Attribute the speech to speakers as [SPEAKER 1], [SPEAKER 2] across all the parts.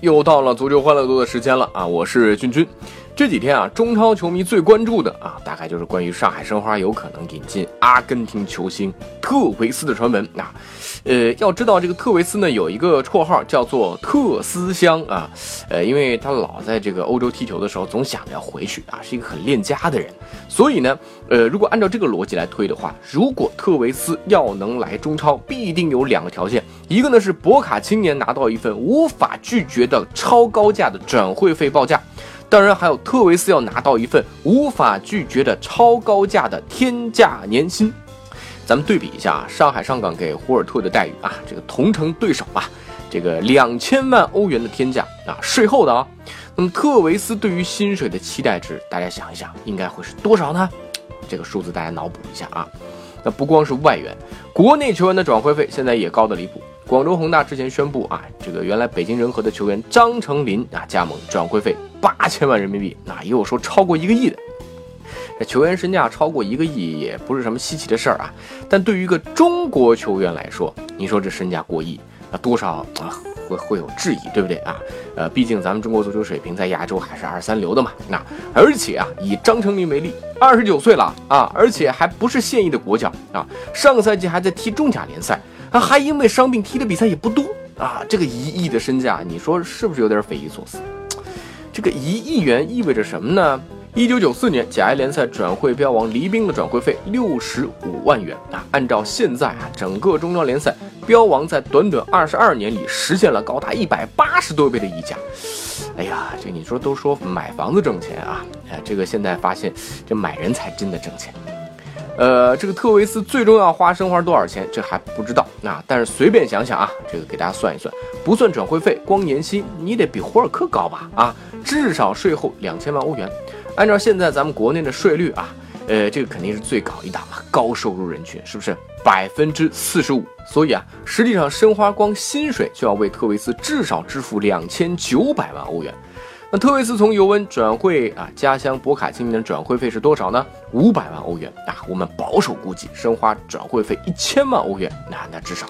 [SPEAKER 1] 又到了足球欢乐多的时间了啊！我是君君。这几天啊，中超球迷最关注的啊，大概就是关于上海申花有可能引进阿根廷球星特维斯的传闻啊。呃，要知道这个特维斯呢，有一个绰号叫做特斯香啊。呃，因为他老在这个欧洲踢球的时候，总想着要回去啊，是一个很恋家的人。所以呢，呃，如果按照这个逻辑来推的话，如果特维斯要能来中超，必定有两个条件，一个呢是博卡青年拿到一份无法拒绝的超高价的转会费报价，当然还有特维斯要拿到一份无法拒绝的超高价的天价年薪。咱们对比一下啊，上海上港给胡尔特的待遇啊，这个同城对手吧，这个两千万欧元的天价啊，税后的啊。那么特维斯对于薪水的期待值，大家想一想，应该会是多少呢？这个数字大家脑补一下啊。那不光是外援，国内球员的转会费现在也高的离谱。广州恒大之前宣布啊，这个原来北京人和的球员张成林啊加盟，转会费八千万人民币，那也有说超过一个亿的。这球员身价超过一个亿也不是什么稀奇的事儿啊，但对于一个中国球员来说，你说这身价过亿，那多少啊会会有质疑，对不对啊？呃，毕竟咱们中国足球水平在亚洲还是二三流的嘛。那而且啊，以张成林为例，二十九岁了啊，而且还不是现役的国脚啊，上个赛季还在踢中甲联赛，他，还因为伤病踢的比赛也不多啊。这个一亿的身价，你说是不是有点匪夷所思？这个一亿元意味着什么呢？一九九四年甲 A 联赛转会标王黎兵的转会费六十五万元啊，按照现在啊整个中超联赛标王在短短二十二年里实现了高达一百八十多倍的溢价。哎呀，这你说都说买房子挣钱啊，哎，这个现在发现这买人才真的挣钱。呃，这个特维斯最终要花申花多少钱，这还不知道啊。但是随便想想啊，这个给大家算一算，不算转会费，光年薪你得比胡尔克高吧？啊，至少税后两千万欧元。按照现在咱们国内的税率啊，呃，这个肯定是最高一档嘛，高收入人群是不是百分之四十五？所以啊，实际上申花光薪水就要为特维斯至少支付两千九百万欧元。那特维斯从尤文转会啊，家乡博卡青年的转会费是多少呢？五百万欧元啊，我们保守估计申花转会费一千万欧元，那那至少。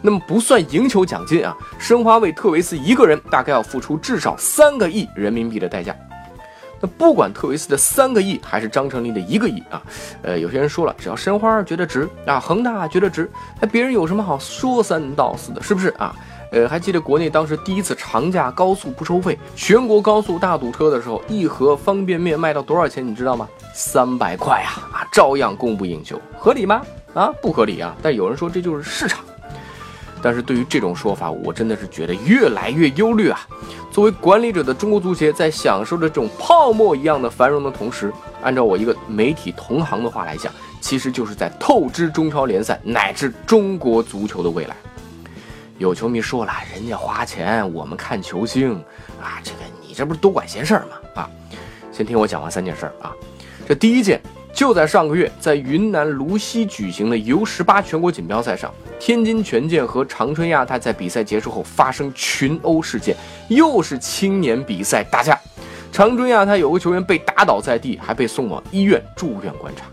[SPEAKER 1] 那么不算赢球奖金啊，申花为特维斯一个人大概要付出至少三个亿人民币的代价。那不管特维斯的三个亿还是张成林的一个亿啊，呃，有些人说了，只要申花觉得值啊，恒大觉得值，那别人有什么好说三道四的，是不是啊？呃，还记得国内当时第一次长假高速不收费，全国高速大堵车的时候，一盒方便面卖到多少钱？你知道吗？三百块啊啊，照样供不应求，合理吗？啊，不合理啊！但有人说这就是市场。但是对于这种说法，我真的是觉得越来越忧虑啊！作为管理者的中国足协，在享受着这种泡沫一样的繁荣的同时，按照我一个媒体同行的话来讲，其实就是在透支中超联赛乃至中国足球的未来。有球迷说了，人家花钱，我们看球星啊，这个你这不是多管闲事儿吗？啊，先听我讲完三件事儿啊，这第一件。就在上个月，在云南泸西举行的 U 十八全国锦标赛上，天津权健和长春亚泰在比赛结束后发生群殴事件，又是青年比赛打架。长春亚泰有个球员被打倒在地，还被送往医院住院观察。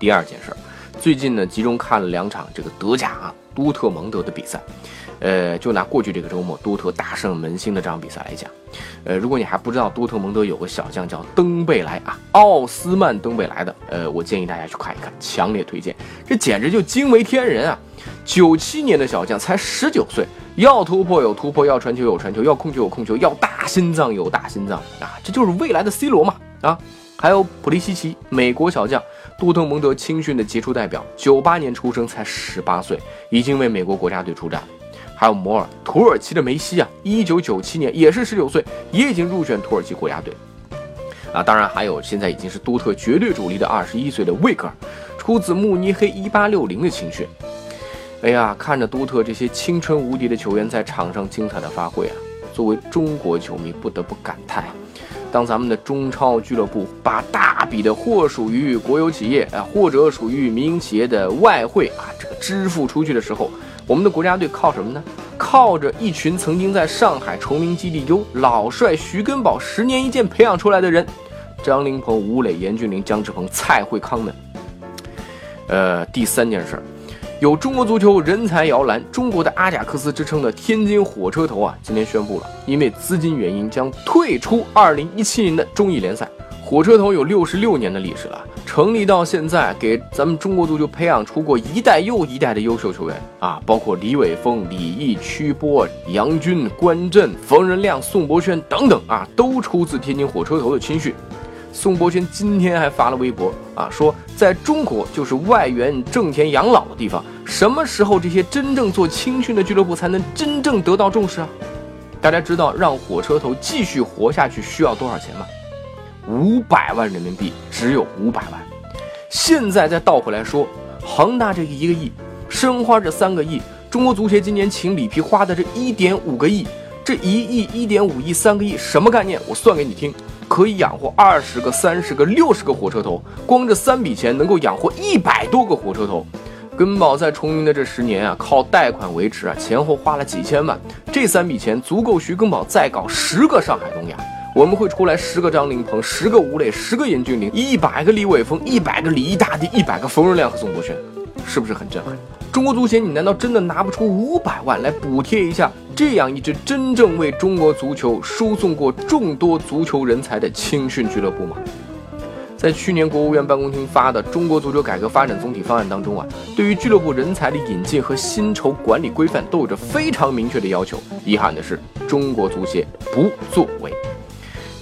[SPEAKER 1] 第二件事儿，最近呢集中看了两场这个德甲啊多特蒙德的比赛。呃，就拿过去这个周末多特大胜门兴的这场比赛来讲，呃，如果你还不知道多特蒙德有个小将叫登贝莱啊，奥斯曼登贝莱的，呃，我建议大家去看一看，强烈推荐，这简直就惊为天人啊！九七年的小将才十九岁，要突破有突破，要传球有传球，要控球有控球，要大心脏有大心脏啊，这就是未来的 C 罗嘛啊！还有普利西奇，美国小将，多特蒙德青训的杰出代表，九八年出生，才十八岁，已经为美国国家队出战。还有摩尔，土耳其的梅西啊，一九九七年也是十九岁，也已经入选土耳其国家队。啊，当然还有现在已经是多特绝对主力的二十一岁的魏格尔，出自慕尼黑一八六零的青训。哎呀，看着多特这些青春无敌的球员在场上精彩的发挥啊，作为中国球迷不得不感叹：当咱们的中超俱乐部把大笔的或属于国有企业啊，或者属于民营企业的外汇啊，这个支付出去的时候，我们的国家队靠什么呢？靠着一群曾经在上海崇明基地由老帅徐根宝十年一见培养出来的人，张琳芃、吴磊、严俊凌、姜志鹏、蔡慧康们。呃，第三件事儿。有中国足球人才摇篮、中国的阿贾克斯之称的天津火车头啊，今天宣布了，因为资金原因将退出2017年的中乙联赛。火车头有六十六年的历史了，成立到现在，给咱们中国足球培养出过一代又一代的优秀球员啊，包括李玮峰、李毅、曲波、杨军、关震、冯仁亮、宋博轩等等啊，都出自天津火车头的青训。宋博轩今天还发了微博啊，说在中国就是外援挣钱养老的地方。什么时候这些真正做青训的俱乐部才能真正得到重视啊？大家知道让火车头继续活下去需要多少钱吗？五百万人民币，只有五百万。现在再倒回来说，恒大这一个亿，申花这三个亿，中国足协今年请里皮花的这一点五个亿，这一亿、一点五亿、三个亿，什么概念？我算给你听。可以养活二十个、三十个、六十个火车头，光这三笔钱能够养活一百多个火车头。根宝在崇明的这十年啊，靠贷款维持啊，前后花了几千万。这三笔钱足够徐根宝再搞十个上海东亚。我们会出来十个张琳芃，十个吴磊，十个严俊凌，一百个李玮峰，一百个李毅大帝，一百个冯仁亮和宋博轩，是不是很震撼？中国足协，你难道真的拿不出五百万来补贴一下？这样一支真正为中国足球输送过众多足球人才的青训俱乐部吗？在去年国务院办公厅发的《中国足球改革发展总体方案》当中啊，对于俱乐部人才的引进和薪酬管理规范都有着非常明确的要求。遗憾的是，中国足协不作为。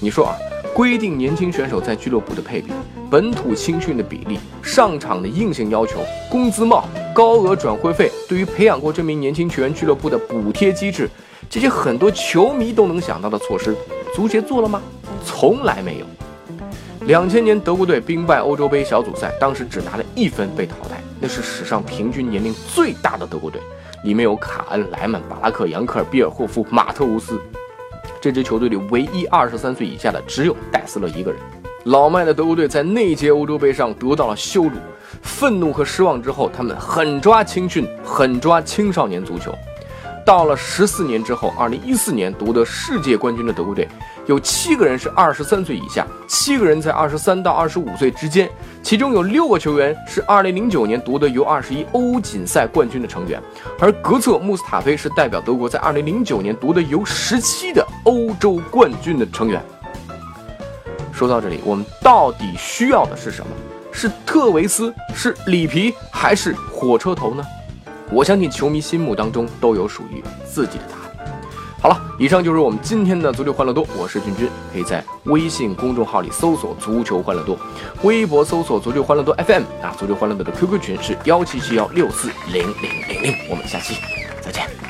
[SPEAKER 1] 你说啊？规定年轻选手在俱乐部的配比、本土青训的比例、上场的硬性要求、工资帽、高额转会费，对于培养过这名年轻球员俱乐部的补贴机制，这些很多球迷都能想到的措施，足协做了吗？从来没有。两千年德国队兵败欧洲杯小组赛，当时只拿了一分被淘汰，那是史上平均年龄最大的德国队，里面有卡恩、莱曼、巴拉克、杨克尔、比尔霍夫、马特乌斯。这支球队里唯一二十三岁以下的只有戴斯勒一个人。老迈的德国队在那届欧洲杯上得到了羞辱、愤怒和失望之后，他们狠抓青训，狠抓青少年足球。到了十四年之后，二零一四年夺得世界冠军的德国队，有七个人是二十三岁以下，七个人在二十三到二十五岁之间，其中有六个球员是二零零九年夺得 U 二十一欧锦赛冠军的成员，而格策穆斯塔菲是代表德国在二零零九年夺得 U 十七的欧洲冠军的成员。说到这里，我们到底需要的是什么？是特维斯，是里皮，还是火车头呢？我相信球迷心目当中都有属于自己的答案。好了，以上就是我们今天的足球欢乐多，我是君君，可以在微信公众号里搜索“足球欢乐多”，微博搜索“足球欢乐多 FM” 啊，足球欢乐多的 QQ 群是幺七七幺六四零零零零，我们下期再见。